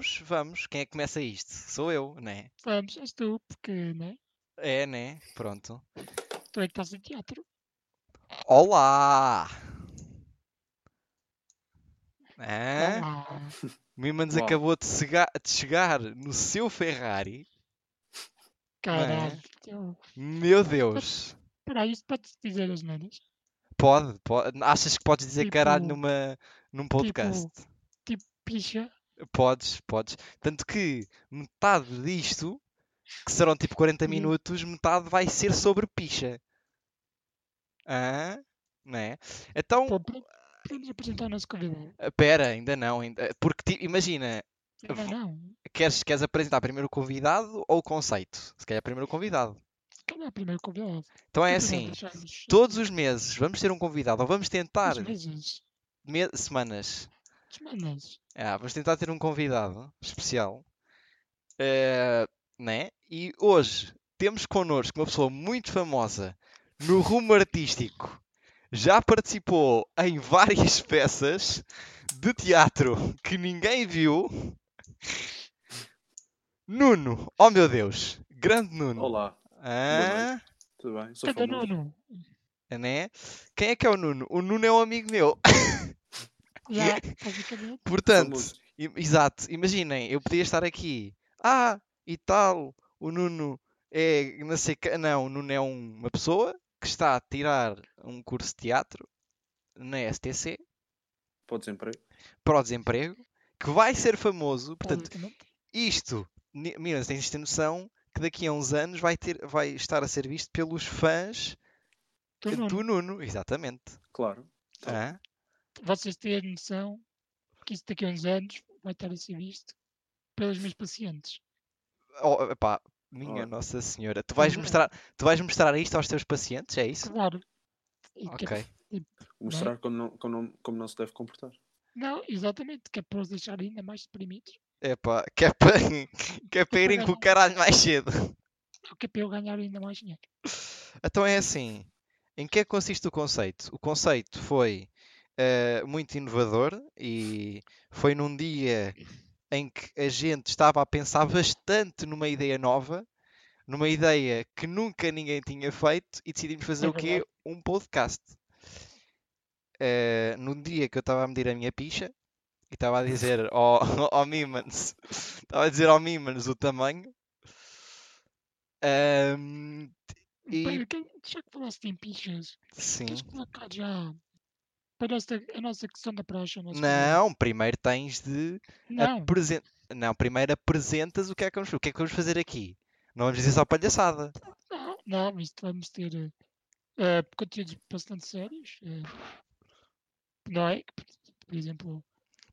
vamos, vamos. Quem é que começa isto? Sou eu, né? Vamos, és tu, porque, né? É, né? Pronto. Tu é que estás em teatro. Olá! É? Olá. O Mimans Uau. acabou de, cega- de chegar no seu Ferrari. Caralho. eu- Meu Deus! Espera isto pode dizer as neiras. Pode, pode. Achas que podes dizer caralho Tipo- numa, num podcast? Tipo, picha. Podes, podes. Tanto que metade disto, que serão tipo 40 Sim. minutos, metade vai ser sobre picha. Hã? Não é? Então, podemos apresentar o nosso convidado. pera, ainda não. ainda- Porque imagina, Não, vou- não. queres, queres apresentar primeiro o convidado ou o conceito? Se calhar primeiro o convidado. Se calhar é primeiro convidado. Então é assim, todos os meses vamos ter um convidado, ou vamos tentar, Às vezes. me- semanas, Semanas. Ah, vamos tentar ter um convidado especial, eh, né? E hoje temos connosco uma pessoa muito famosa no rumo artístico. Já participou em várias peças de teatro que ninguém viu. Nuno, oh meu Deus, grande Nuno. Olá, Ah, tudo bem? Sou Cada famoso. Nuno. né? Quem é que é o Nuno? O Nuno é um amigo meu. Já, basicamente. Portanto, Famoso. i- exato, imaginem, eu podia estar aqui, ah, e tal, o Nuno é, não sei, que- não, o Nuno é um- uma pessoa que está a tirar um curso de teatro na STC Para o desemprego. para o desemprego, que vai ser famoso, portanto, basicamente. isto, ni- meninas, tens de ter noção que daqui a uns anos vai, ter, vai estar a ser visto pelos fãs Do Nuno. do Nuno, exatamente. Claro. Hã? Vocês têm noção que isso daqui a uns anos vai estar a ser visto pelos meus pacientes. Oh, epá, minha Oh. Nossa Senhora, tu vais é. mostrar, tu vais mostrar isto aos teus pacientes, é isso? Claro. E que- Ok. Mostrar como não, como, não, como não se deve comportar. Não, exatamente, que é para os deixar ainda mais deprimidos. Epá, que é para, que é para irem com o caralho mais cedo. Que é para eu ganhar ainda mais dinheiro. Então é assim, em que é que consiste o conceito? O conceito foi eh, muito inovador e foi num dia em que a gente estava a pensar bastante numa ideia nova, numa ideia que nunca ninguém tinha feito e decidimos fazer É o quê? Um podcast. Eh, num dia que eu estava a medir a minha picha e estava a dizer ao, ao Mimans, estava a dizer ao Mimans o tamanho. Ahm, E- Pera, que- já que falaste em pichas, sim. queres colocar já para a nossa questão da praxe? Não, primeiro tens de? Não, apresen- Não, primeiro apresentas o que é que vamos, o que é que vamos fazer aqui. Não vamos dizer só palhaçada. não, não, isto vamos ter eh, conteúdos bastante sérios. eh, não é? Por, exemplo,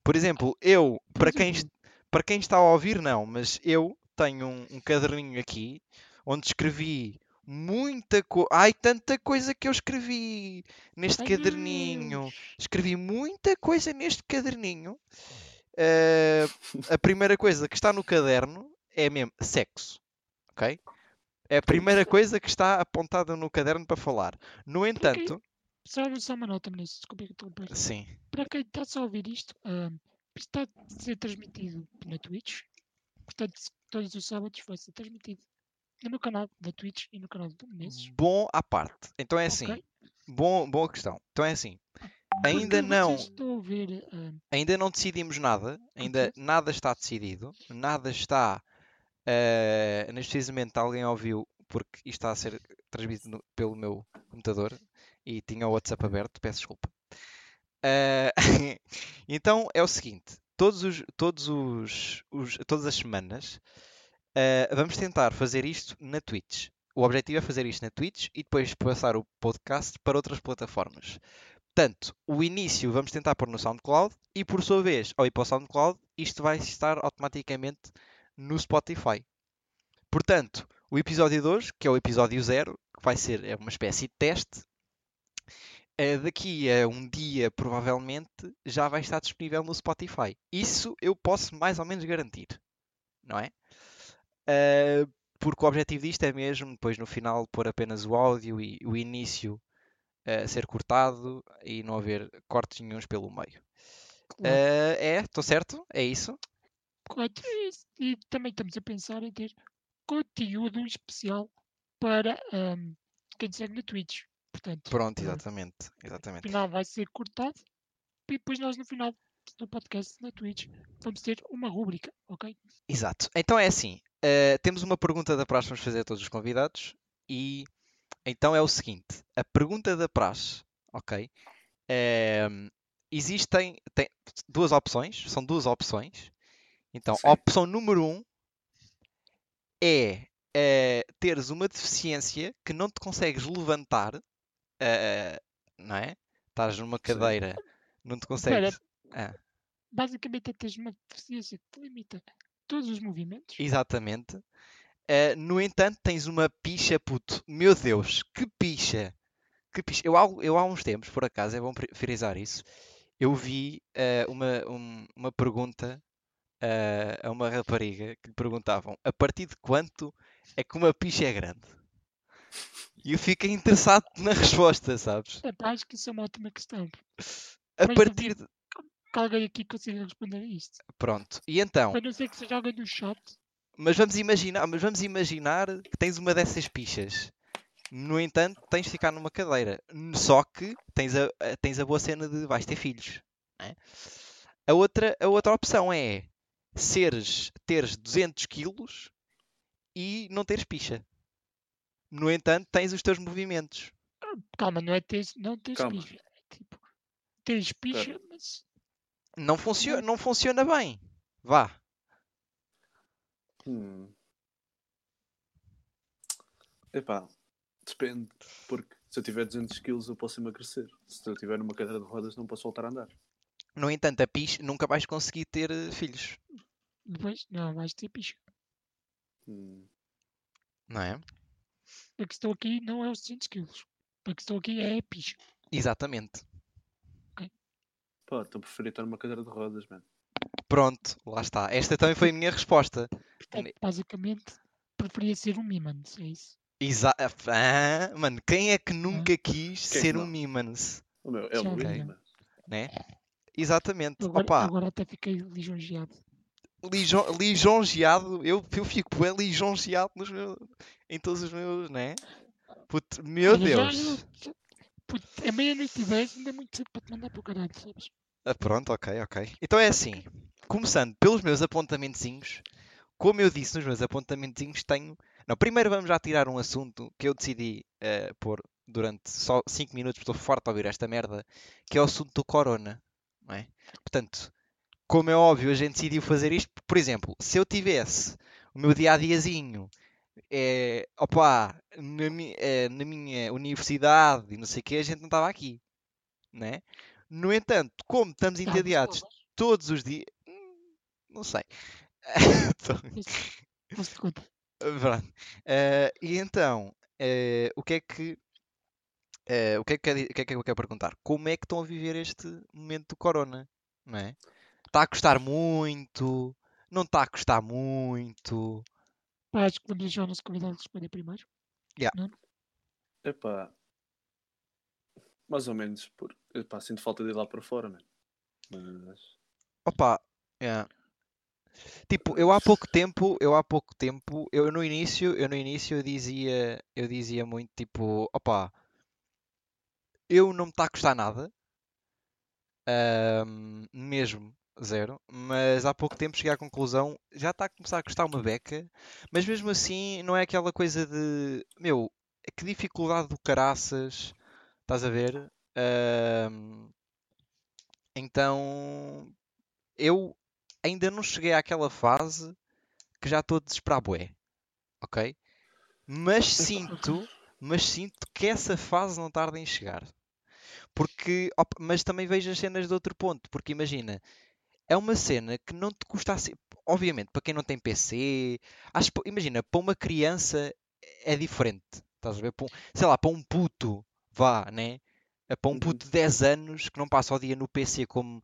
Por exemplo, eu, por para quem, exemplo, para quem está a ouvir, não, mas eu tenho um, um caderninho aqui onde escrevi muita coisa. Ai, tanta coisa que eu escrevi neste ai, caderninho. Deus, Escrevi muita coisa neste caderninho. Eh, a primeira coisa que está no caderno é mesmo sexo. Ok? É a primeira coisa que está apontada no caderno para falar. No entanto, Só, só uma nota, Ministro, desculpa que estou a interromper. sim. Para quem está só a ouvir isto, isto está a ser transmitido na Twitch. Portanto, todos os sábados vai ser transmitido no meu canal da Twitch e no canal do Menezes. Bom à parte. Então é assim. Ok? Bom, boa questão. Então é assim. Ainda Porque não, ver, ah, ainda não decidimos nada. Ainda nada está decidido. Nada está. eh, neste precisamente alguém ouviu porque isto está a ser transmitido no- pelo meu computador e tinha o WhatsApp aberto, peço desculpa. Eh, então é o seguinte: todos os, todos os, os- todas as semanas eh, vamos tentar fazer isto na Twitch. O objetivo é fazer isto na Twitch e depois passar o podcast para outras plataformas. Portanto, o início vamos tentar pôr no SoundCloud e por sua vez, ao ir para o SoundCloud, isto vai estar automaticamente no Spotify. Portanto, o episódio de hoje, que é o episódio zero, que vai ser é uma espécie de teste, eh, daqui a um dia, provavelmente, já vai estar disponível no Spotify. Isso eu posso mais ou menos garantir, não é? Eh, porque o objetivo disto é mesmo, depois no final, pôr apenas o áudio e o início a ser cortado e não haver cortes nenhuns pelo meio. claro, Eh, é, estou certo? É isso? Correto. E, e também estamos a pensar em ter conteúdo especial para ahm, quem segue na Twitch. Portanto, Pronto, ah, exatamente. no Exatamente. final vai ser cortado e depois nós no final do podcast na Twitch vamos ter uma rúbrica, ok? Exato. Então é assim. Eh, temos uma pergunta da praxe vamos fazer a todos os convidados. E então é o seguinte: a pergunta da praxe, ok? Ehm, existem tem duas opções, são duas opções. Então, Sim. a opção número um é eh, teres uma deficiência que não te consegues levantar, eh, não é? Estás numa cadeira, não te consegues. Ah, Basicamente é teres uma deficiência que te limita todos os movimentos. exatamente. Eh, no entanto, tens uma picha, puto. Meu Deus, que picha! Que picha. Eu, há- eu há uns tempos, por acaso, é bom fri- frisar isso. Eu vi eh, uma, um- uma pergunta eh, a uma rapariga que lhe perguntavam a partir de quanto é que uma picha é grande? E eu fiquei interessado na resposta, sabes? Epá, acho que isso é uma ótima questão. A Mas partir de... Que alguém aqui consiga responder a isto. Pronto. E então, A não ser que seja alguém do chat. mas vamos imaginar, mas vamos imaginar que tens uma dessas pichas. No entanto, tens de ficar numa cadeira. Só que tens a, tens a boa cena de vais ter filhos. é? A, outra, a outra opção é seres, teres 200 quilos e não teres picha. No entanto, tens os teus movimentos. Calma, não é teres, não teres Calma. picha. É tipo, tens picha, mas Não, funcio não funciona bem. Vá. Hum. Epá, depende. Porque se eu tiver 200 kg eu posso emagrecer. Se eu tiver numa cadeira de rodas não posso voltar a andar. No entanto, a picha nunca vais conseguir ter eh, filhos. depois não vais ter picha. Hum. Não é? A questão aqui não é os 200 quilos. A questão aqui é a picha. Exatamente. Pá, então preferia estar numa cadeira de rodas, mano. Pronto, lá está. Esta também foi a minha resposta. Portanto, basicamente, preferia ser um Mimans, é isso. Exa ah, mano, quem é que nunca quis Quem é ser um não? Mimans? O meu, é o mano. Né? Exatamente. Agora, Opa, agora até fiquei lisonjeado. lijo- lisonjeado, eu, eu fico bem lisonjeado nos meus, em todos os meus, né? Puto, meu Deus. já- puto, é meia-noite e dez, ainda é muito cedo para te mandar para o caralho, sabes? Ah, pronto, ok, ok. Então é assim, começando pelos meus apontamentozinhos, como eu disse nos meus apontamentozinhos, tenho. Não, primeiro vamos já tirar um assunto que eu decidi eh, pôr durante só 5 minutos, porque estou farto de ouvir esta merda, que é o assunto do corona, não é? Portanto, como é óbvio, a gente decidiu fazer isto, por exemplo, se eu tivesse o meu dia a diazinho é, opa, na, mi- eh, na minha universidade e não sei o que, a gente não estava aqui, né? No entanto, como estamos Tá, entediados todos os dias, hum, não sei. Pronto. Eh, e então, eh, o que é que eh, o que é que, o que é que eu quero perguntar? Como é que estão a viver este momento do corona? Não é? Está a custar muito? Não está a custar muito? Acho que vamos deixar o nosso convidado responder primeiro. Epá. Mais ou menos. Por... Epá, sinto falta de ir lá para fora, mano. Mas. Opa, é. Tipo, eu há pouco tempo, eu há pouco tempo, eu no início, eu no início eu dizia, eu dizia muito tipo, opa, eu não me está a custar nada, ahm, mesmo zero, mas há pouco tempo cheguei à conclusão, já está a começar a custar uma beca, mas mesmo assim não é aquela coisa de, meu, que dificuldade do caraças, estás a ver? Ahm, então, eu ainda não cheguei àquela fase que já estou a desesperar bué, ok? Mas sinto, mas sinto que essa fase não tarda em chegar. Porque, op- mas também vejo as cenas de outro ponto, porque imagina, é uma cena que não te custa assim, obviamente, para quem não tem PC, acho, imagina, para uma criança é diferente, estás a ver? Um- sei lá, para um puto, vá, né? É Para um Uhum. puto de 10 anos que não passa o dia no PC como,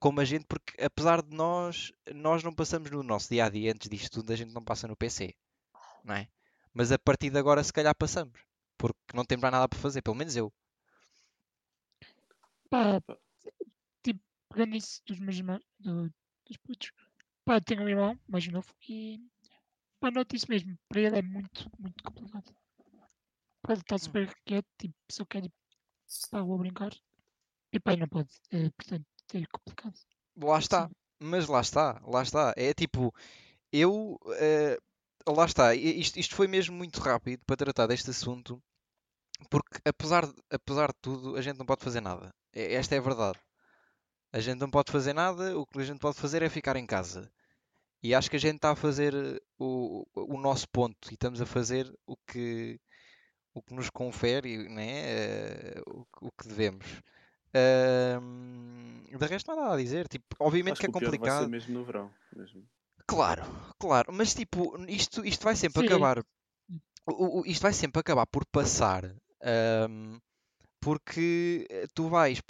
como a gente, porque apesar de nós, nós não passamos no nosso dia a dia antes disto tudo, a gente não passa no PC, não é? Mas a partir de agora, se calhar, passamos, porque não temos mais nada para fazer, pelo menos eu. Pá, pegando isso dos meus irmãos, do- dos putos, pá, tenho um irmão mais novo e pá, noto isso mesmo. Para ele é muito, muito complicado. Para ele está super quieto, tipo, só quer ir pá, vou brincar. E pá, não pode. É, portanto, é complicado. Lá está. Mas lá está, lá está. É tipo, eu. eh, lá está. Isto, isto foi mesmo muito rápido para tratar deste assunto, porque apesar, de- apesar de tudo, a gente não pode fazer nada. Esta é a verdade. A gente não pode fazer nada, o que a gente pode fazer é ficar em casa. E acho que a gente está a fazer eh, o, o nosso ponto e estamos a fazer o que, o que nos confere, né? eh, o, que- o que devemos. Ahm, de resto, nada a dizer. Tipo, obviamente Acho que é que o pior vai ser complicado. mesmo no verão. Mesmo. Claro, claro, mas tipo, isto, isto vai sempre Sim. acabar. o- o- isto vai sempre acabar por passar. ahm, porque eh, tu vais,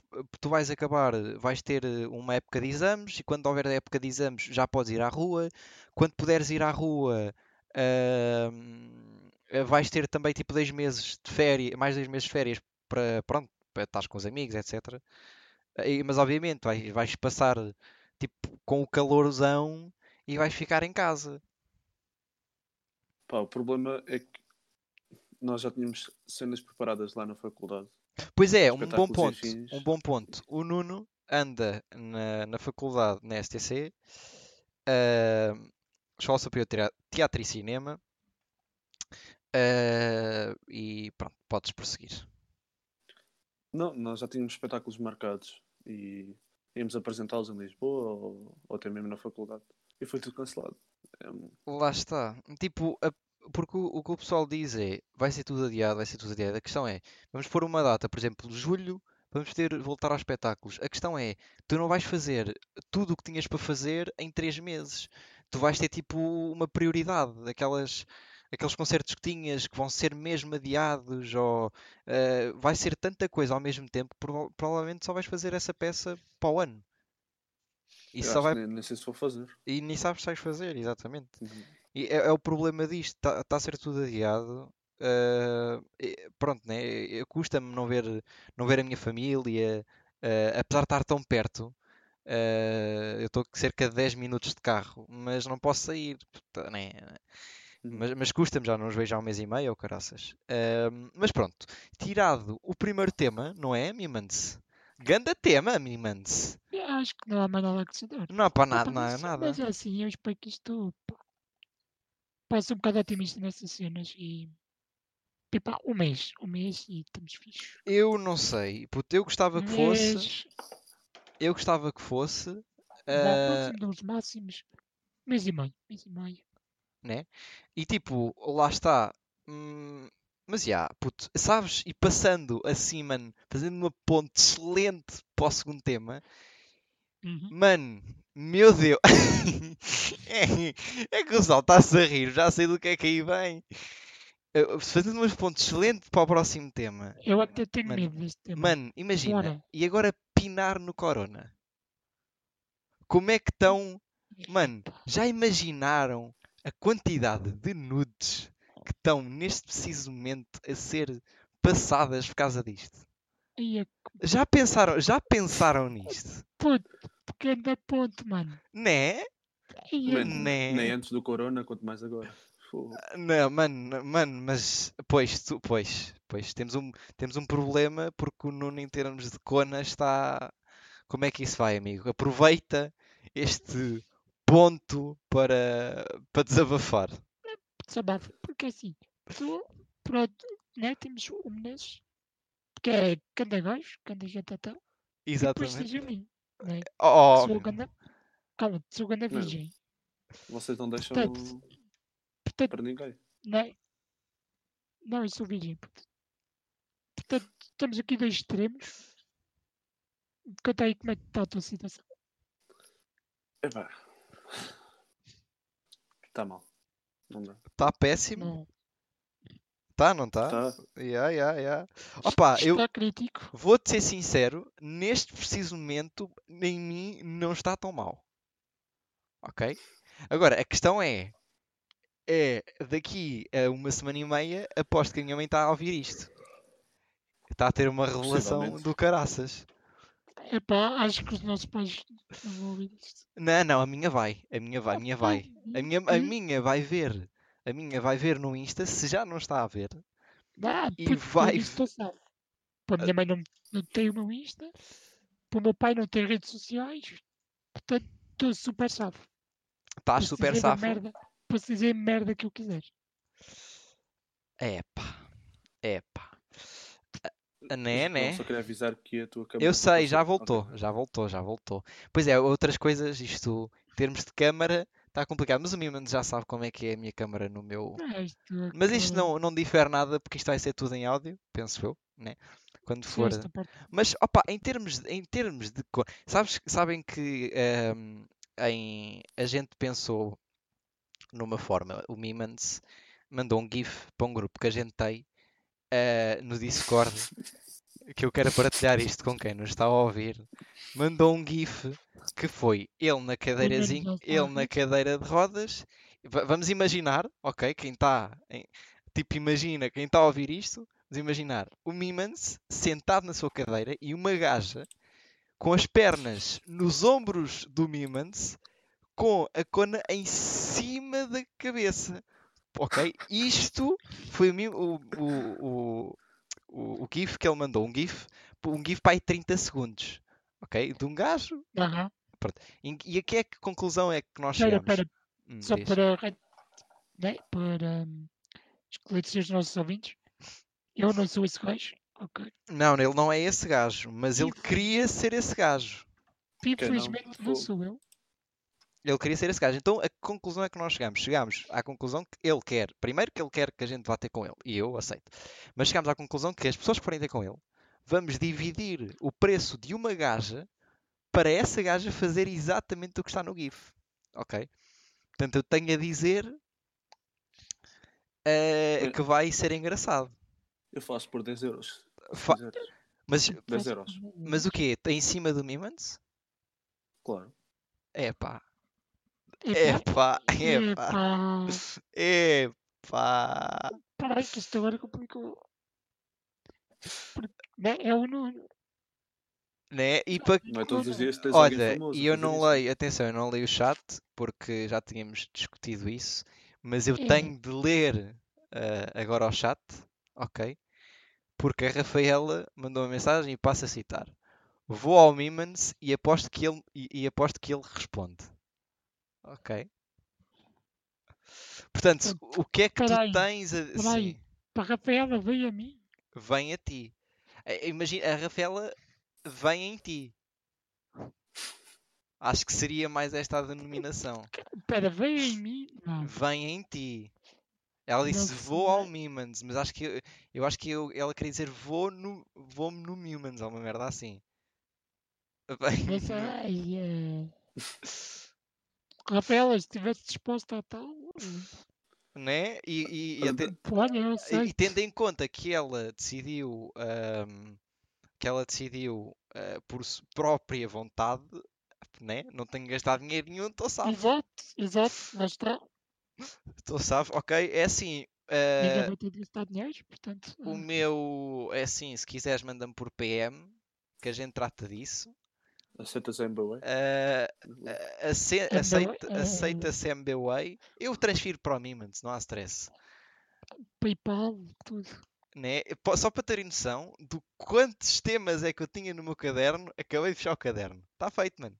tu vais acabar, vais ter eh, uma época de exames e quando houver a época de exames já podes ir à rua. Quando puderes ir à rua, eh, vais ter também tipo dois meses de férias, mais dois meses de férias para, pronto, para estar com os amigos, etc. Mas obviamente vais, vais passar tipo com o calorzão e vais ficar em casa. Pá, o problema é que nós já tínhamos cenas preparadas lá na faculdade. Pois é, um bom ponto. Um bom ponto. O Nuno anda na, na faculdade na STC, ah, Escola Superior de Tea- Teatro e Cinema, ah, e pronto, podes prosseguir. Não, nós já tínhamos espetáculos marcados e íamos apresentá-los em Lisboa ou, ou até mesmo na faculdade. E foi tudo cancelado. É Lá está. Tipo, a- porque o, o que o pessoal diz é vai ser tudo adiado, vai ser tudo adiado. A questão é, vamos pôr uma data, por exemplo, julho, vamos ter voltar aos espetáculos. A questão é, tu não vais fazer tudo o que tinhas para fazer em três meses. Tu vais ter tipo uma prioridade, aquelas, aqueles concertos que tinhas que vão ser mesmo adiados, ou eh, vai ser tanta coisa ao mesmo tempo que prova- provavelmente só vais fazer essa peça para o ano. E eu só vai que nem, nem sei se vou fazer. e nem sabes se vais fazer, exatamente. Uhum. E é, é o problema disto, está a ser tudo adiado. e pronto, né? Custa-me não ver, não ver a minha família, ah, apesar de estar tão perto. ah, eu estou a cerca de 10 minutos de carro, mas não posso sair. tá, né? Uhum. Mas, mas custa-me, já não os vejo há um mês e meio, ou caraças. Ah, mas pronto, tirado o primeiro tema, não é, Mimans? Ganda tema, Mimans. Acho que não há mais nada a acrescentar. Não há para nada, mas, nada. mas é assim, eu espero que isto pá, pá, sou um bocado otimista nessas cenas e e pá, um mês, um mês e estamos fixos. Eu não sei, puto, eu gostava que fosse. mês, Eu gostava que fosse. vá, ah, próximo dos máximos, mês e meio, mês e meio. e tipo, lá está. hum, mas já, puto, sabes? E passando assim, mano, fazendo uma ponte excelente para o segundo tema, Uhum. mano, meu Deus, é, é que o pessoal está-se a rir, já sei do que é que aí vem. Fazendo umas pontes excelentes para o próximo tema, Eu até tenho Mano, medo deste tema. mano, imagina, Bora. e agora pinar no Corona, como é que estão Mano, já imaginaram a quantidade de nudes que estão neste preciso momento a ser passadas por causa disto? Aí é Já pensaram, já pensaram nisto? puto, pequeno ponto, mano. Né? É Nem, Né? nem antes do Corona, quanto mais agora. Fogo. Não, mano, mano, mas pois, tu, pois, pois temos um, temos um problema porque o Nuno em termos de cona está. Como é que isso vai, amigo? Aproveita este ponto para, para desabafar. desabafa, porque assim, tu, pronto, né, temos o Menezes, que é canda gajo, canda jantatão, e depois Exatamente. tens a mim, né, Oh, sou o ganda, calma, sou o ganda Não. virgem, Vocês não deixam Portanto, portanto, para ninguém. não, eu sou virgem, puto. portanto, temos aqui dois extremos, conta aí como é que está a tua situação, Epá. Está mal. Está péssimo. não, Tá, não tá? Está. Yeah, yeah, yeah. Opa, eu crítico, vou-te ser sincero, neste preciso momento, em mim não está tão mal. Ok? Agora, a questão é, é daqui a uma semana e meia, aposto que a minha mãe está a ouvir isto. Está a ter uma revelação do caraças. epá, acho que os nossos pais não vão ouvir isto, Não, não, a minha vai. A minha vai, a minha vai. A minha, a Hum? minha vai ver. A minha vai ver no Insta, se já não está a ver. Ah, E vai- estou salvo. Pô, a minha mãe não, não tem o meu Insta. Pô, o meu pai não tem redes sociais. Portanto, estou super salvo. Estás super safo. Merda, posso dizer merda que eu quiser. Epá. Epá. Ah, Né, não, né? Só queria avisar que a tua câmera. Eu não sei, já voltou, já voltou, já voltou. Pois é, outras coisas, isto, em termos de câmara, está complicado. Mas o Mimans já sabe como é que é a minha câmara no meu. Isto Mas isto não, não difere nada, porque isto vai ser tudo em áudio, penso eu, né? Quando Sim, for. parte. Mas, opa, em termos, de- em termos de. Sabes, sabem que ehm, em, a gente pensou numa forma. O Mimans mandou um GIF para um grupo que a gente tem eh, no Discord. Que eu quero partilhar isto com quem nos está a ouvir. Mandou um GIF que foi ele na cadeirazinha, a ele na cadeira de rodas. Va- Vamos imaginar, ok? Quem está. Tipo, imagina quem está a ouvir isto. Vamos imaginar o Mimans sentado na sua cadeira e uma gaja com as pernas nos ombros do Mimans com a cona em cima da cabeça. Ok? Isto foi o, o, o, o, o, GIF que ele mandou. Um GIF, um GIF para aí 30 segundos. Ok? De um gajo. Aham. E e a que é que conclusão é que nós chegamos? espera, Hum, só para, né, para hum, esclarecer os nossos ouvintes. Eu não sou esse gajo. Ok. Não, ele não é esse gajo, mas ele queria ser esse gajo. Infelizmente não sou eu. Ele queria ser esse gajo. Então a conclusão é que nós chegamos? Chegamos à conclusão que ele quer. Primeiro que ele quer que a gente vá ter com ele. E eu aceito. Mas chegamos à conclusão que as pessoas que forem ter com ele, vamos dividir o preço de uma gaja para essa gaja fazer exatamente o que está no GIF. Ok? Portanto, eu tenho a dizer Bem- que vai ser engraçado. Eu faço por 10 euros. Fa- quiseres. Mas, 10 Faço euros. mas o quê? Em cima do Mimans? Claro. É pá. Epá, Epá. Epá. Peraí, que isto agora complicou. Né, é o Nuno. Né? E para Não é todos os dias que tens Olha, famoso. e eu fazer não isso. leio, atenção, eu não leio o chat porque já tínhamos discutido isso, mas eu É. tenho de ler ah, agora o chat, ok? Porque a Rafaela mandou uma mensagem e passo a citar: Vou ao Mimans e aposto que ele, e, e aposto que ele responde. Ok? Portanto, o que é que tu Peraí, tens a peraí. sim, a Rafaela veio a mim. vem a ti. Eh, Imagina, a Rafaela vem em ti. Acho que seria mais esta a denominação. Espera, veio em mim. Não. Vem em ti. Ela disse Não vou ao. Mimans, mas acho que eu, eu acho que eu- ela queria dizer vou no vou no Mimans, ou uma merda assim. Vem Mas, ai, é... Rafaela, se estivesse disposta a tal. né? E, e, e até- Olha, eu e- tendo em conta que ela decidiu ahm, que ela decidiu ah, por própria vontade, né? Não tenho gastado dinheiro nenhum, estou salvo. Exato, exato. Lá está. Estou salvo, ok? É assim. Ah, gastar dinheiro, portanto. O ah, meu é assim, se quiseres manda-me por PM, que a gente trata disso. Aceitas a MBA? Ah, ah, ace- MBWay, aceita, eh, aceita-se MBWay. Eu transfiro para o Mimans, não há stress. PayPal, tudo. Né? Só para terem noção do quantos temas é que eu tinha no meu caderno, acabei de fechar o caderno. Está feito, mano.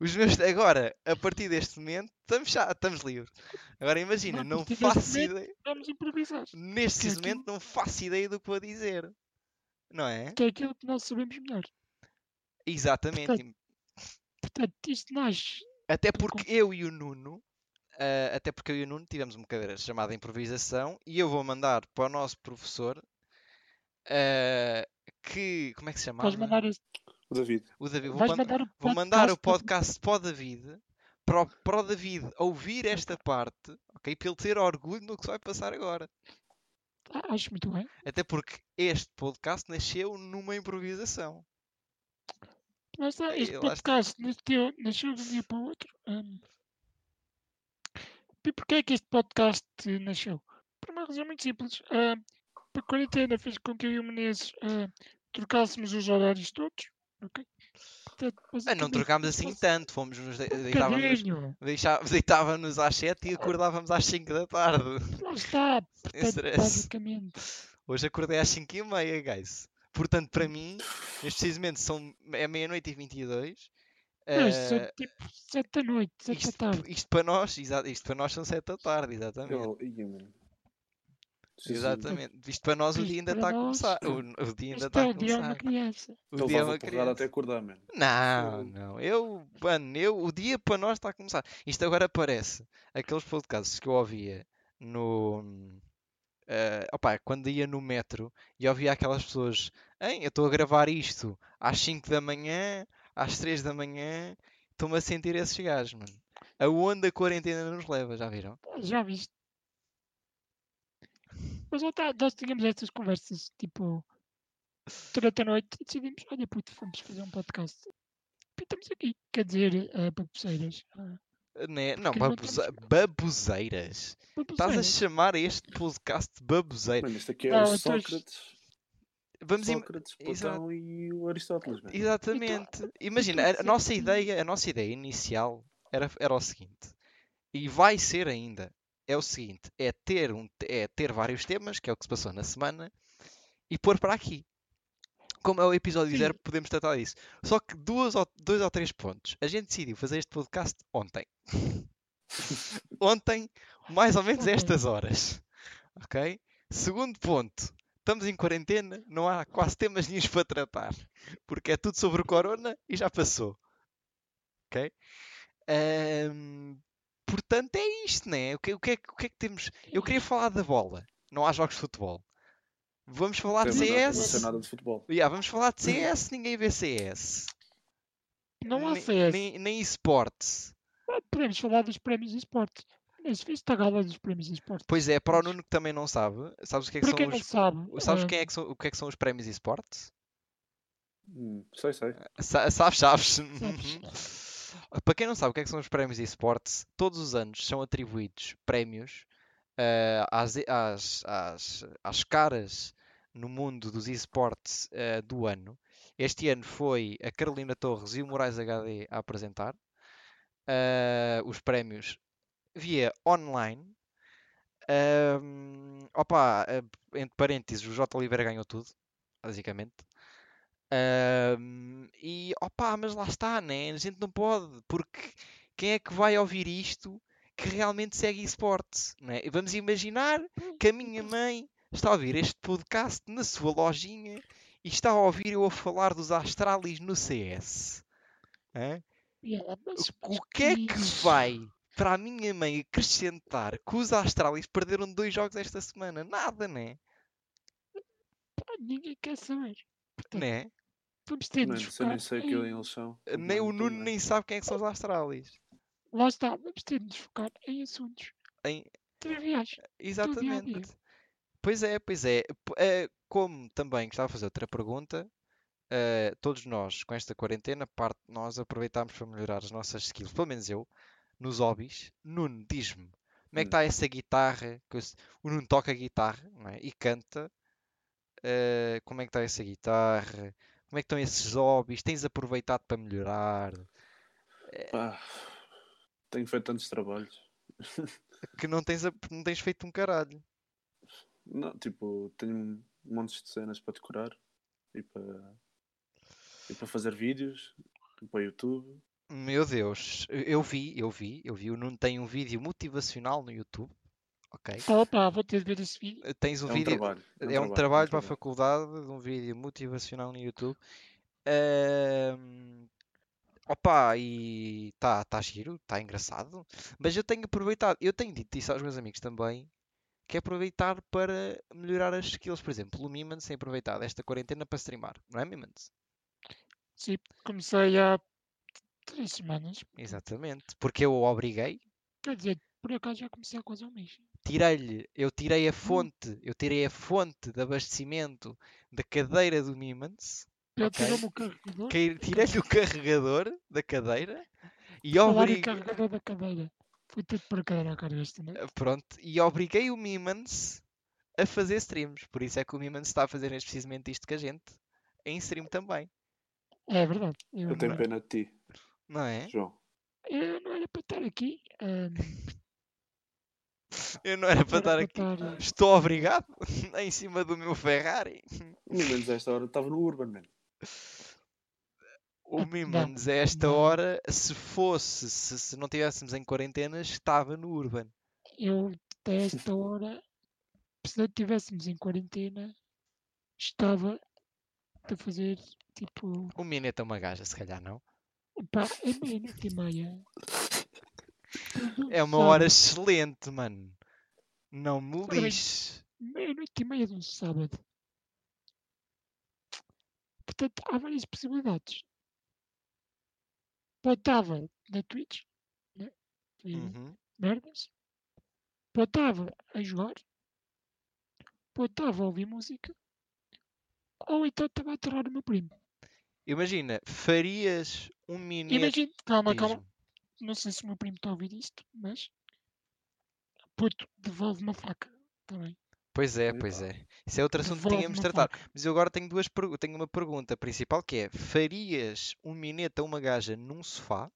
Os meus, agora, a partir deste momento, estamos, já, estamos livres. Agora imagina, Não, faço momento- ideia. Vamos improvisar. Neste é momento, não faço ideia do que vou dizer. Não é? Que é aquilo que nós sabemos melhor. Exatamente. Portanto, isto nasce. Até Por porque eu e o Nuno, ah, até porque eu e o Nuno tivemos uma cadeira chamada improvisação e eu vou mandar para o nosso professor ah, que. Como é que se chamava? Vais mandar, O David. O David. Vou, mandar o vou mandar o podcast para o David para o, para o David ouvir esta parte, ok? Para ele ter orgulho no que se vai passar agora. Ah, acho muito bem. Até porque este podcast nasceu numa improvisação. Lá está, este podcast nasceu, nasceu de um dia para o outro. hum. E porquê é que este podcast nasceu? Por uma razão muito simples. hum, a quarentena fez com que eu e o Menezes hum, trocássemos os horários todos. ok? Portanto, Ah, não trocámos assim tanto, fomos nos de- um deitávamos, deitávamos às 7 e acordávamos às 5 da tarde. Lá está, portanto, basicamente. Hoje acordei às 5 e meia, guys. Portanto, para mim, neste precisamente são é meia-noite e 22. Mas são Eh, tipo 7 da noite, 7 da isto, tarde. isto para nós, isto para nós são 7 da tarde, exatamente. Eu. Exatamente. Isto para nós o Isto dia ainda está a começar. O, o dia ainda Isto está é a o dia de uma começar. criança. O Ele dia é uma criança. até acordar, mano. Não, não. Eu, mano, eu, o dia para nós está a começar. Isto agora parece aqueles podcasts que eu ouvia no. Eh, opá, quando ia no metro e ouvia aquelas pessoas, hein, eu estou a gravar isto às 5 da manhã, às 3 da manhã, estou-me a sentir esses gajos, mano. Aonde a quarentena nos leva, já viram? Já viste? Mas está, nós tínhamos estas conversas, tipo, durante a noite e decidimos, olha puto, vamos fazer um podcast. E estamos aqui, quer dizer, uh, baboseiras. Né? Não, Porque não baboseiras. Estás a chamar este podcast de baboseira. Mano, isto aqui é Não, o Sócrates, Vamos im- Sócrates, Exato. Platão e o Aristóteles, mano. Exatamente. Imagina, então a, nossa ideia, a nossa ideia inicial era, era o seguinte, e vai ser ainda, é o seguinte, é ter, um, é ter vários temas, que é o que se passou na semana, e pôr para aqui. Como é o episódio Sim. zero, podemos tratar disso. Só que duas ou, dois ou três pontos. A gente decidiu fazer este podcast ontem. ontem, mais ou menos estas horas. Ok? Segundo ponto. Estamos em quarentena, não há quase temas nenhum para tratar. Porque é tudo sobre o corona e já passou. Ok? Ahm, portanto, é isto, né? O que, o, que é, o que é que temos? Eu queria falar da bola. Não há jogos de futebol. Vamos falar de verdade, Não sei CS. nada de futebol. Yeah, vamos falar de CS, ninguém vê CS. Não há Nem- CS. Nem, nem esportes. Podemos falar dos prémios de esportes. Mas viste a gala dos prémios de esportes? Pois é, para o Nuno que também não sabe, sabes o que é que Para quem são não os. sabe, Sabes ah, quem é que são, o que é que são os prémios esportes? Hum, sei, sei. Sa- Sabes, sabes. Sabes. Para quem não sabe o que é que são os prémios esportes, todos os anos são atribuídos prémios eh, às, caras no mundo dos esportes eh, do ano. Este ano foi a Carolina Torres e o Moraes HD a apresentar eh, os prémios via online. Ahm, opa, entre parênteses, o J. Oliveira ganhou tudo, basicamente. Ahm, e opa, mas lá está, né? A gente não pode, porque quem é que vai ouvir isto que realmente segue esportes, né? E Vamos imaginar que a minha mãe está a ouvir este podcast na sua lojinha e está a ouvir eu a falar dos Astralis no CS. Hã? yeah, O que é que vai para a minha mãe acrescentar que os Astralis perderam dois jogos esta semana? Nada, né? Pá, Ninguém quer saber. Portanto, né? vamos ter de Mano, nos se eu nem sei em- quem eles são. Nem o Nuno nem sabe quem é que são os Astralis. Lá está, vamos ter de nos focar em assuntos Em- triviais. Exatamente. Pois é, pois é. Eh, Como também gostava de fazer outra pergunta, eh, todos nós, com esta quarentena, parte de nós aproveitámos para melhorar as nossas skills, pelo menos eu, nos hobbies. Nuno, diz-me, como é que Hum. está essa guitarra? que eu O Nuno toca guitarra não é? e canta. Eh, como é que está essa guitarra? Como é que estão esses hobbies? Tens aproveitado para melhorar? Pá, tenho feito tantos trabalhos. Que não tens, ap- não tens feito um caralho. Não, tipo, tenho montes de cenas para decorar e para, e para fazer vídeos para o YouTube. Meu Deus, eu vi, eu vi, eu vi. O Nuno tem um vídeo motivacional no YouTube. Ok. Opa, vou ter de ver esse vídeo. Tens um é um vídeo, trabalho. é um trabalho para a faculdade, de um vídeo motivacional no YouTube. Ahm, opa, e está tá giro, está engraçado. Mas eu tenho aproveitado, eu tenho dito isso aos meus amigos também, que é aproveitar para melhorar as skills. Por exemplo, o Mimans tem aproveitado esta quarentena para streamar, não é, Mimans? Sim, comecei há três semanas. Exatamente, porque eu o obriguei Quer dizer, por acaso já comecei há quase um mês. tirei-lhe, eu tirei a fonte, eu tirei a fonte de abastecimento da cadeira do Mimans, Ele Ok. tirou-me o carregador. tirei-lhe o carregador da cadeira e obriguei, carregador da cadeira. Fui de pôr a cadeira esta noite. pronto, e obriguei o Mimans a fazer streams. Por isso é que o Mimans está a fazer neste precisamente isto que a gente em stream também. É verdade. Eu, Eu não, tenho pena de ti, Não é? João. eu não era para estar aqui. ahm, Eu não era para estar aqui. para estar, Estou obrigado em cima do meu Ferrari. Pelo menos a esta hora estava no Urban, man. O Ah, Mimans, a esta hora, se fosse, se, se não estivéssemos em quarentena, estava no Urban. Eu, até esta hora, se não estivéssemos em quarentena, estava a fazer tipo. O Mineta é uma gaja, se calhar não. Pá, é meia-noite e meia. É uma hora excelente, mano. Não me lixe. Meia-noite e meia de um sábado. Portanto, há várias possibilidades. Pode estava na Twitch, né? Uhum. merdas. Pode estava a jogar. Pode estava a ouvir música. Ou então estava a aturar o meu primo. Imagina, farias um mineta. Imagina, calma, calma. Não sei se o meu primo está a ouvir isto, mas. Puto, devolve uma faca. Bem. Pois é, pois é. Isso é outro assunto que tínhamos de tratar. Mas eu agora tenho duas tenho uma pergunta principal que é: farias um mineta a uma gaja num sofá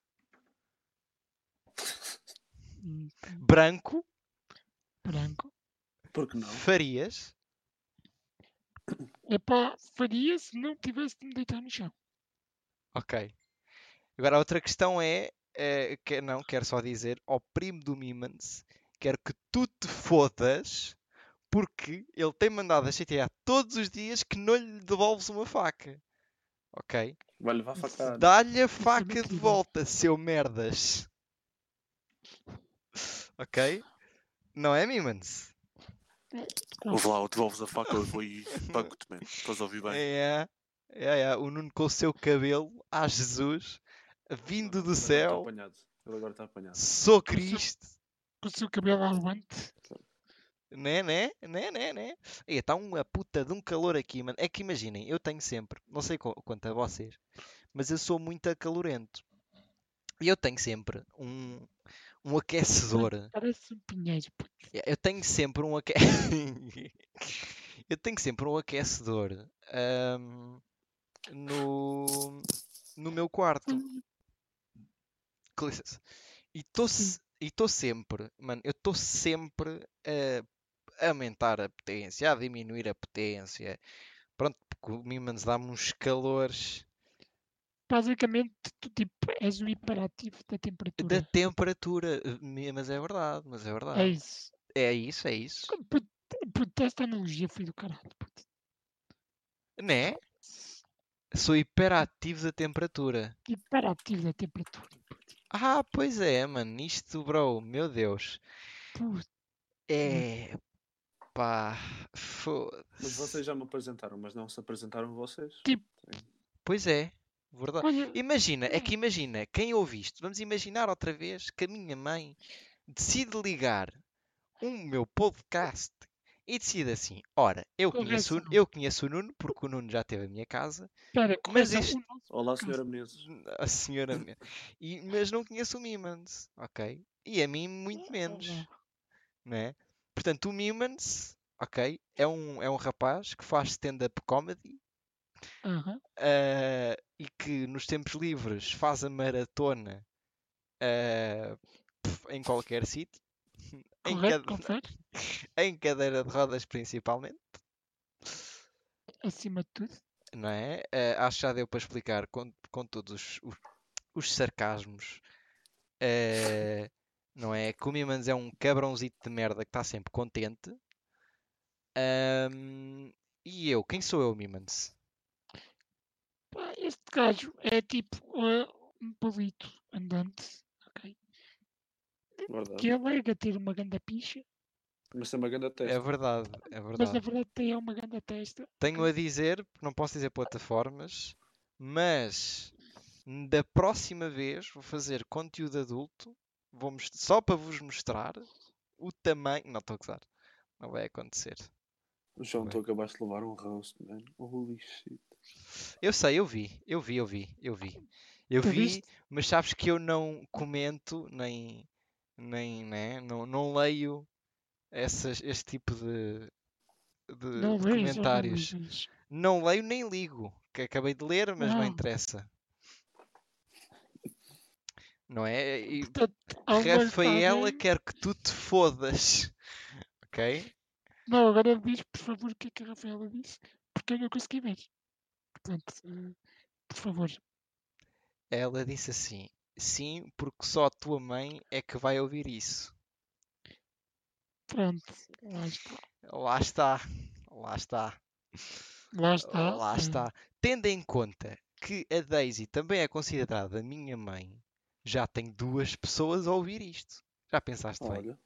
Hum, branco? Branco. Por que não? Farias? Epá, faria se não tivesse de me deitar no chão. Ok. Agora a outra questão é, eh, que, não, quero só dizer ao primo do Mimans, quero que tu te fodas porque ele tem mandado a chatear todos os dias que não lhe devolves uma faca. Ok? Vai levar facada. Dá-lhe a é faca de volta, seu merdas. Ok? Não é, Mimans? Ouve lá, devolves a faca, eu vou e banco-te, man. Estás a ouvir bem? É, é, é. O Nuno com o seu cabelo, a Jesus, vindo do Ele agora está céu, apanhado. Ele agora está apanhado. sou Cristo. Com o seu cabelo ao levante. Né, né, né, né, né. Está uma puta de um calor aqui, mano. É que imaginem, eu tenho sempre, não sei qu- quanto a vocês, mas eu sou muito acalorento. E eu tenho sempre um, um aquecedor. Parece um pinheiro. Eu tenho sempre um aque... Eu tenho sempre um aquecedor ahm, no, no meu quarto. Com licença. E estou e estou sempre, mano, eu estou sempre a aumentar a potência, a diminuir a potência. Pronto, porque o Mimans dá-me uns calores Basicamente, tu tipo, és o hiperativo da temperatura. da temperatura. Eh, Mas é verdade, mas é É verdade. isso. É isso, é isso. Puto, puto, esta analogia foi do caralho. Puto. Né? Sou hiperativo da temperatura. Hiperativo da temperatura. Puto. Ah, pois é, mano. Isto, bro, meu Deus. Puto, É. Pá. Foda-se. Mas vocês já me apresentaram, mas não se apresentaram vocês. Tipo- Pois é, verdade. Olha, Imagina, é que imagina, quem ouve isto, vamos imaginar outra vez que a minha mãe decide ligar um meu podcast e decide assim: ora, eu conheço, o- eu conheço o Nuno, porque o Nuno já teve a minha casa, espera, Mas isto- o Olá, senhora Menezes. a senhora, me- e, mas não conheço o Mimans, ok? E a mim, muito menos. não é? Portanto, o Mimans, ok, é um, é um rapaz que faz stand-up comedy Aham. ah, e que nos tempos livres faz a maratona pff, em qualquer sítio, em, cade- em cadeira de rodas principalmente, Acima de tudo. não é? Ah, acho que já deu para explicar com, com todos os, os, os sarcasmos. ah, não é? Que o Mimans é um cabrãozito de merda que está sempre contente. Ahm, e eu, quem sou eu, Mimans? Este gajo é tipo ah, um palito andante, ok? Verdade. Que alega ter uma grande picha, Mas tem uma grande É testa. verdade, é mas verdade. na verdade tem uma grande testa. Tenho a dizer, não posso dizer plataformas, mas da próxima vez vou fazer conteúdo adulto, vou só para vos mostrar o tamanho. Não estou a gozar, não vai acontecer. João, Bem. tu acabaste de levar um roast, man. Holy shit. Eu sei, eu vi, eu vi, eu vi, eu vi. Eu Tu vi, viste? mas sabes que eu não comento, nem, nem, né? não, não leio essas, este tipo de, de, Não de vejo, comentários. não. Não leio nem ligo. que acabei de ler, mas não Ah. interessa. Não é? E Portanto, Rafaela alguém- quer que tu te fodas. Ok? Não, agora diz, por favor, o que é que a Rafaela disse, porque eu não consegui ver. Portanto, eh, por favor. Ela disse assim: Sim, porque só a tua mãe é que vai ouvir isso. Pronto, lá está. Lá está. Lá está. Lá está. Lá está. Tendo em conta que a Daisy também é considerada minha mãe, já tem duas pessoas a ouvir isto. Já pensaste bem? Olha,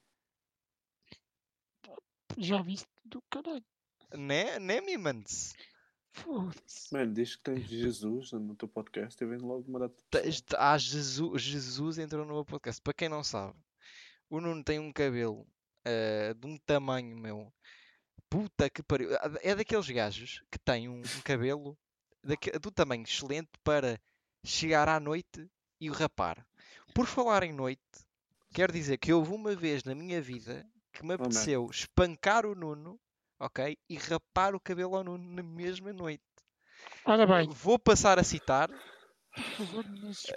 já viste do caralho. Né, né Mimans? Foda-se. mano, diz que tens Jesus no teu podcast e vem logo uma data. Ah, Jesus, Jesus entrou no meu podcast. Para quem não sabe, o Nuno tem um cabelo ah, de um tamanho, meu. Puta que pariu. Ah, É daqueles gajos que têm um, um cabelo daque- do tamanho excelente para chegar à noite e o rapar. Por falar em noite, quero dizer que houve uma vez na minha vida que me Oh, apeteceu espancar o Nuno, ok? E rapar o cabelo ao Nuno na mesma noite. Ora bem, Vou passar a citar, por favor, se...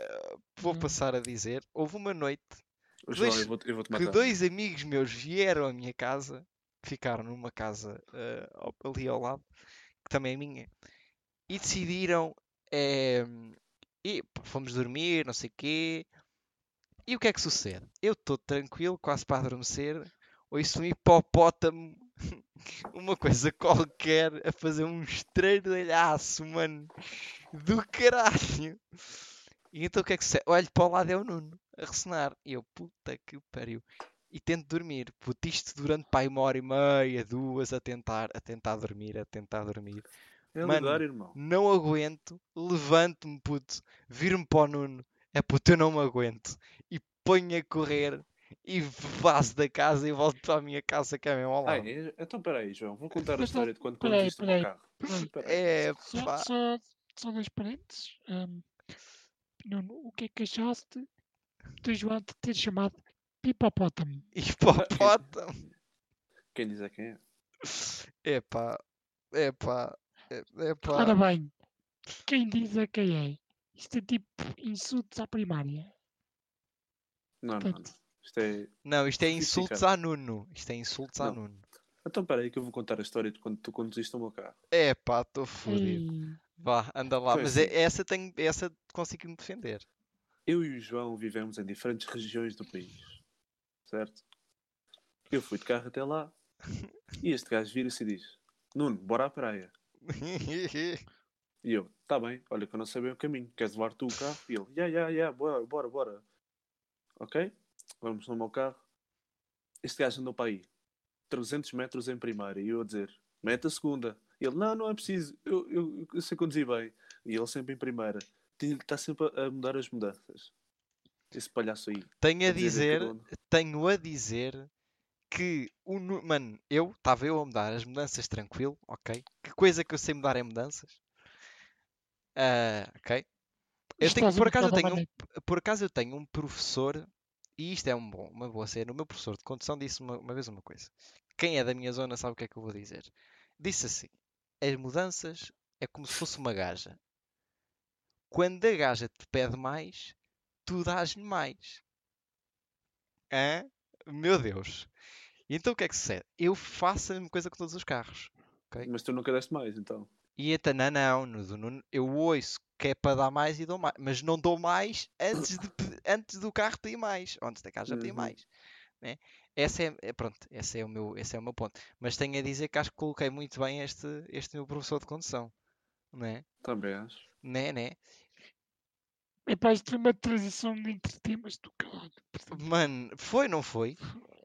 vou Hum. passar a dizer. Houve uma noite João, dois- eu vou-te eu vou-te que dois amigos meus vieram à minha casa, ficaram numa casa eh, ao- ali ao lado, que também é minha, e decidiram. eh, e, pá, fomos dormir, não sei o quê. E o que é que sucede? Eu estou tranquilo, quase para adormecer, ouço um hipopótamo, uma coisa qualquer, a fazer um estrelhalhaço, mano, do caralho. E então o que é que sucede? Olho para o lado é o Nuno, a ressonar. E eu, puta que pariu. E tento dormir. Puto, isto durante pá, uma hora e meia, duas, a tentar, a tentar dormir, a tentar dormir. É Mano, ligar, irmão. Não aguento, levanto-me, puto, viro-me para o Nuno. É puto, eu não me aguento. E ponho a correr e vazo da casa e volto para a minha casa que é mesmo ao Ah, lado. é? então peraí, João, vou contar a história de quando conduziste o carro. Peraí. Peraí. É Só, pá. só, só dois parênteses. Nuno, o que é que achaste do João te ter chamado Pipopótamo? Hipopótamo. Quem diz é quem é? Epá, epá, é- epá. Ora bem, quem diz é quem é. Isto é tipo insultos à primária. Não, não, não. Isto é. Não, isto é insultos a Nuno. Isto é insultos a Não. Nuno. Então peraí que eu vou contar a história de quando tu conduziste o meu carro. Epá, estou fodido. Vá, anda lá. Foi Mas assim. é- essa, tenho, essa consigo me defender. Eu e o João vivemos em diferentes regiões do país. Certo? Eu fui de carro até lá. E este gajo vira-se e diz: Nuno, bora à praia. E eu, tá bem, olha que eu não sei bem o caminho. Queres levar tu o carro? E ele, ya, ya, ya, bora, bora, bora. Ok? Vamos no meu carro. Este gajo andou para aí 300 metros em primeira. E eu a dizer, mete a segunda. E ele, não, não é preciso, eu, eu, eu sei conduzir bem. E ele sempre em primeira. Está sempre a mudar as mudanças. Esse palhaço aí. Tenho a dizer tenho a dizer que o mano, eu estava eu a mudar as mudanças tranquilo, ok? Que coisa que eu sei mudar é mudanças. Ah, ok? Eu tenho, por acaso eu tenho um, por acaso eu tenho um professor e isto é um bom, uma boa cena. O meu professor de condução disse uma, uma vez uma coisa. Quem é da minha zona sabe o que é que eu vou dizer. Disse assim: as mudanças é como se fosse uma gaja. Quando a gaja te pede mais, tu dás-lhe mais. Hã? Meu Deus. Então o que é que sucede? Eu faço a mesma coisa com todos os carros. Ok. Mas tu nunca deste mais, então. E então, não, não, no do Nuno, eu ouço que é para dar mais e dou mais, mas não dou mais antes, de, antes do carro pedir mais, antes da casa pedir Uhum. mais. Né? Essa é, é- pronto, esse é, o meu, esse é o meu ponto. Mas tenho a dizer que acho que coloquei muito bem este, este meu professor de condução. Né? Também acho. Né, né? Epá, isto foi uma transição entre temas do caralho. portanto, Mano, foi, não foi?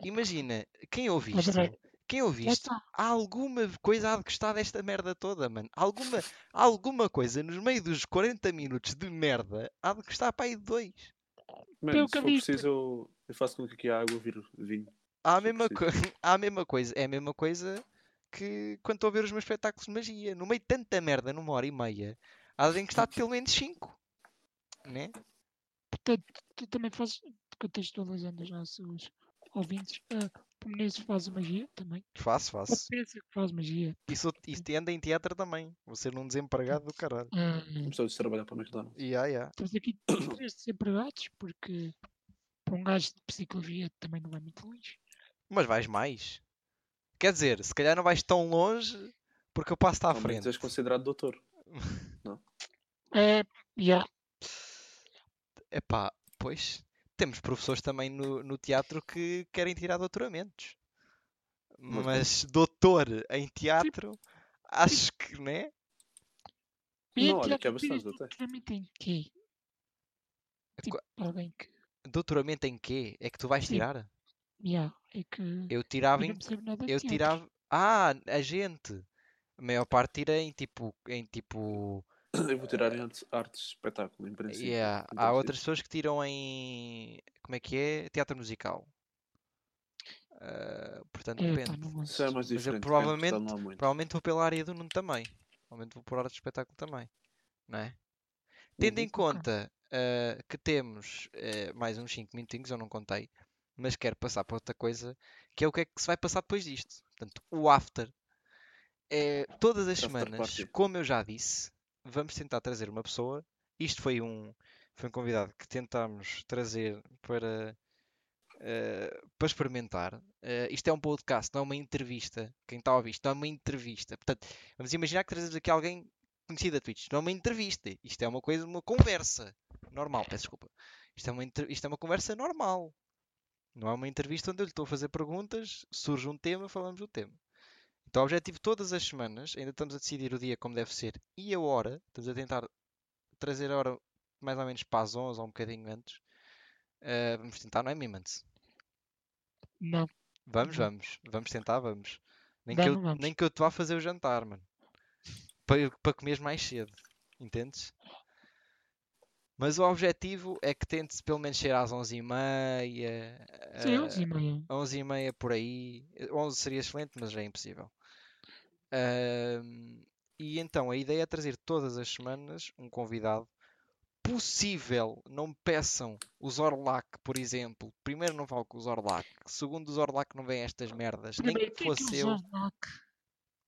Imagina, quem Mas, isto? Quem está. Há alguma coisa a de gostar desta merda toda, mano. Alguma, alguma coisa nos meio dos 40 minutos de merda há de gostar para aí de dois. Mano, Pelo se for preciso, eu, eu faço com que aqui a água vire vinho. Há a mesma, co- há a mesma coisa. É a mesma coisa que quando estou a ver os meus espetáculos de magia. No meio de tanta merda, numa hora e meia, há de gostar de pelo menos 5. Né? Portanto, tu também fazes, contextualizando já os seus ouvintes, que o Menezes faz magia também. Faço, Ou faço. pensa que faz magia. Isso, isso anda em teatro também. Vou ser um desempregado do caralho. Ah, Começou a trabalhar para o McDonald's. Yeah, yeah. temos aqui três desempregados, porque para um gajo de psicologia também não vai muito longe. Mas vais mais. Quer dizer, se calhar não vais tão longe porque eu passo-te à menos frente. és considerado doutor. É, yeah, Epá, pois. Temos professores também no, no teatro que querem tirar doutoramentos. Mas doutor em teatro, acho que, né? Não, olha que é bastante até. doutoramento em quê? Tipo, alguém que. Doutoramento em quê? É que tu vais Sim. tirar? Yeah, é que. Eu tirava eu em Eu tirava. Ah, a gente. A maior parte tira em tipo. Em tipo. Eu vou tirar em artes, artes de espetáculo, em princípio. yeah. Há outras pessoas que tiram em. Como é que é? Teatro musical. Ah, portanto, É, depende. gosto. Isso é mais diferente. provavelmente-. Provavelmente vou pela área do Nuno também. Provavelmente vou por arte de espetáculo também. Não é? Tendo em Uhum. conta ah, que temos ah, mais uns 5 minutinhos, eu não contei, mas quero passar para outra coisa, que é o que é que se vai passar depois disto. Portanto, o after. É, todas as After semanas, party. como eu já disse, vamos tentar trazer uma pessoa. Isto foi um, foi um convidado que tentámos trazer para, eh, para experimentar. Eh, isto é um podcast, não é uma entrevista. Quem está a ouvir isto não é uma entrevista. Portanto, vamos imaginar que trazemos aqui alguém conhecido da Twitch. Isto não é uma entrevista. Isto é uma coisa, uma conversa normal. Peço desculpa. Isto é uma, isto é uma conversa normal. Não é uma entrevista onde eu lhe estou a fazer perguntas, surge um tema, falamos do tema. Então, o objetivo todas as semanas, ainda estamos a decidir o dia como deve ser e a hora, estamos a tentar trazer a hora mais ou menos para as 11 ou um bocadinho antes. Eh, vamos tentar, não é, Mimans? Não, Vamos, Não. vamos. Vamos tentar, vamos. Nem Dá, que, eu, não vamos. nem que eu te vá fazer o jantar, mano. Para, para comeres mais cedo. Entendes? Mas o objetivo é que tente-se pelo menos ser às 11h30. sim, 11 e meia. 11h30 por aí. 11 seria excelente, mas já é impossível. E então a ideia é trazer todas as semanas um convidado possível. Não me peçam o Zorlac, por exemplo. Primeiro, não falo com o Zorlac. Segundo, o Zorlac não vem estas merdas. Nem Primeiro, que quem é que é fosse eu.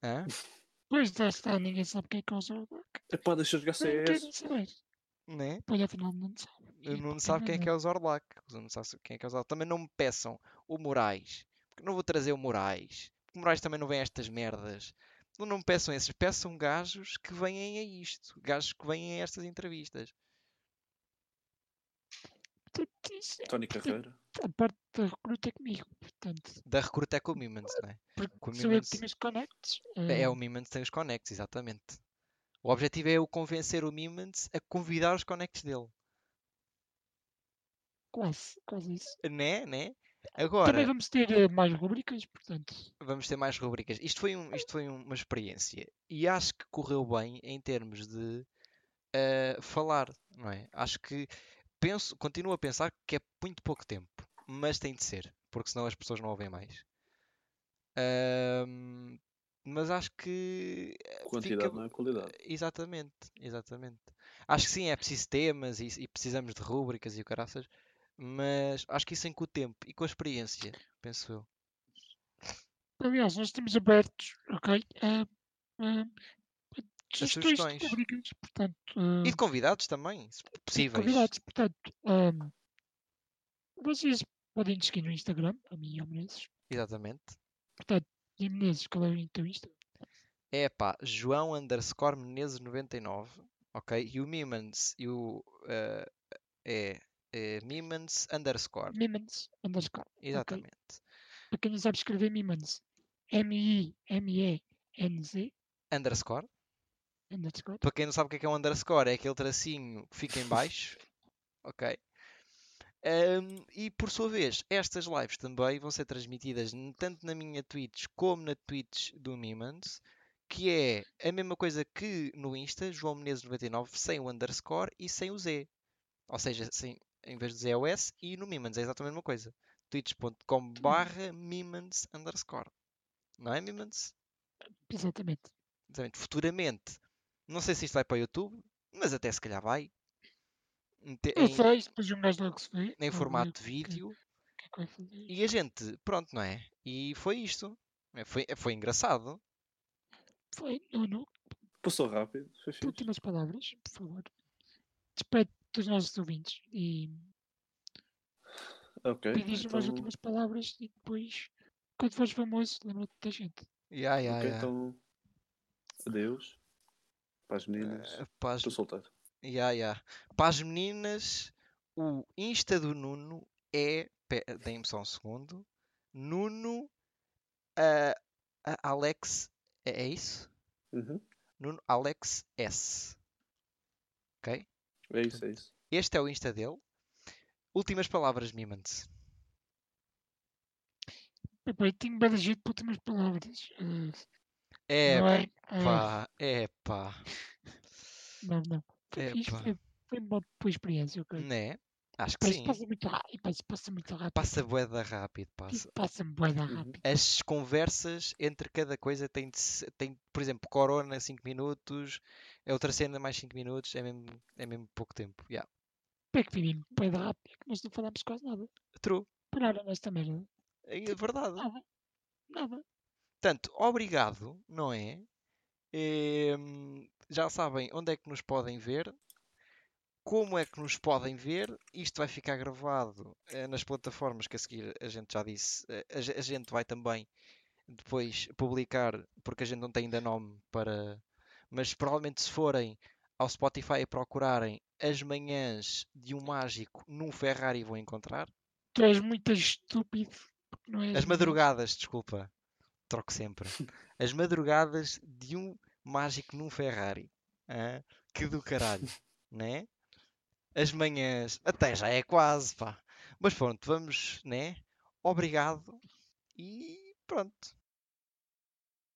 Hã? Pois já está, ninguém sabe quem é que é o Zorlac. Epá, deixa eu jogar CS. Né? Pois afinal não sabe. Eu não sabe quem é que é o Zorlac. O Nuno não sabe quem é que é o Zorlac. Também não me peçam o Moraes. Porque não vou trazer o Moraes. Moraes também não vem a estas merdas. Não, não me peçam esses. Peçam gajos que vêm a isto. Gajos que vêm a estas entrevistas. É- Tony Carreira. a parte da recruta é comigo. Portanto, Da recruta é com o Mimans, não é? porque Com o Mimans- que tenho os connects. É eh, o Mimans que tem os connects, exatamente. O objetivo é eu convencer o Mimans a convidar os connects dele. Quase, quase isso. Né? Né? Também Agora, vamos ter eh, mais rubricas, portanto. vamos ter mais rubricas. Isto foi, um, isto foi um- uma experiência e acho que correu bem em termos de eh, falar, não é? Acho que penso, continuo a pensar que é muito pouco tempo, mas tem de ser, porque senão as pessoas não ouvem mais. Ahm, mas acho que eh, Quantidade fica- não é qualidade. Exatamente, exatamente. Acho que sim, é preciso temas e, e precisamos de rúbricas e o caraças, mas acho que isso vem com o tempo e com a experiência, penso eu. Aliás, nós estamos abertos, ok? A, a sugestões rubricas, portanto. E eh, de convidados também, se e possíveis. convidados, portanto. ehm, vocês podem nos seguir no Instagram, a mim e ao Menezes. Exatamente. Portanto, e Menezes, qual é o teu Insta? É pá, João underscore Menezes 99, ok? E o Mimans e o eh, é, é Mimans underscore, Mimans, underscore. exatamente. Para quem não sabe escrever Mimans, M-I-M-E-N-Z, Underscore. underscore. Para quem não sabe o que é que é um underscore, é aquele tracinho que fica em baixo, ok? Ahm, e por sua vez, estas lives também vão ser transmitidas tanto na minha Twitch como na Twitch do Mimans, que é a mesma coisa que no Insta, João Menezes 99, sem o underscore e sem o Z. Ou seja, sem, em vez de Z é e no Mimans é exatamente a mesma coisa. twitch.com barra Mimans underscore. Não é Mimans? Exatamente. Exatamente. Futuramente, não sei se isto vai para o YouTube, mas até se calhar vai. Te- Não em- sei, depois um gajo logo se vê. em formato de que- vídeo. que é que. E a gente, pronto, não é? E foi isto. É, Foi, foi engraçado. Foi, Nuno, Passou rápido, últimas palavras, por favor. Despede dos nossos ouvintes e Ok. pedis umas Então, últimas palavras e depois, quando fores famoso, lembra-te da gente. Ya, ya, ok, ya. então. Adeus. Para as meninas. Eh, pá, as- Estou solteiro. Ya, ya. Para as meninas, o Insta do Nuno é. Deem-me só um segundo. Nuno ah, ah, Alex. É, é isso? Uhum. Nuno Alex S. Ok? É isso, é isso. Este é o Insta dele. Últimas palavras, Mimans. Epá, eu tenho badagido por últimas palavras. eh, É não é? Eh, pá, é pá. não, não. Foi fixe, Epá. foi, foi uma boa experiência, ok? Né? Acho que sim. passa muito rápido. Passa, passa muito rápido. Passa boeda rápido, passa. Isso passa bué da Uhum. rápido. As conversas entre cada coisa têm, tem, por exemplo, Corona 5 minutos, a outra cena mais 5 minutos, é mesmo, é mesmo pouco tempo. Yeah. É que vivimos bué da rápido. é que Nós não falamos quase nada. True. Pararam nesta merda. É verdade. Nada. Nada. Portanto, obrigado, não é? Em, já sabem onde é que nos podem ver, como é que nos podem ver. Isto vai ficar gravado eh, nas plataformas que a seguir a gente já disse. eh, a, a gente vai também depois publicar, porque a gente não tem ainda nome para. Mas provavelmente se forem ao Spotify e procurarem as manhãs de um mágico num Ferrari vão encontrar. Tu és muito estúpido. Não és As madrugadas, desculpa. Troco sempre. As madrugadas de um mágico num Ferrari. Hã? Que do caralho, né? As manhãs, até já é quase, pá. Mas pronto, vamos, né? Obrigado e pronto.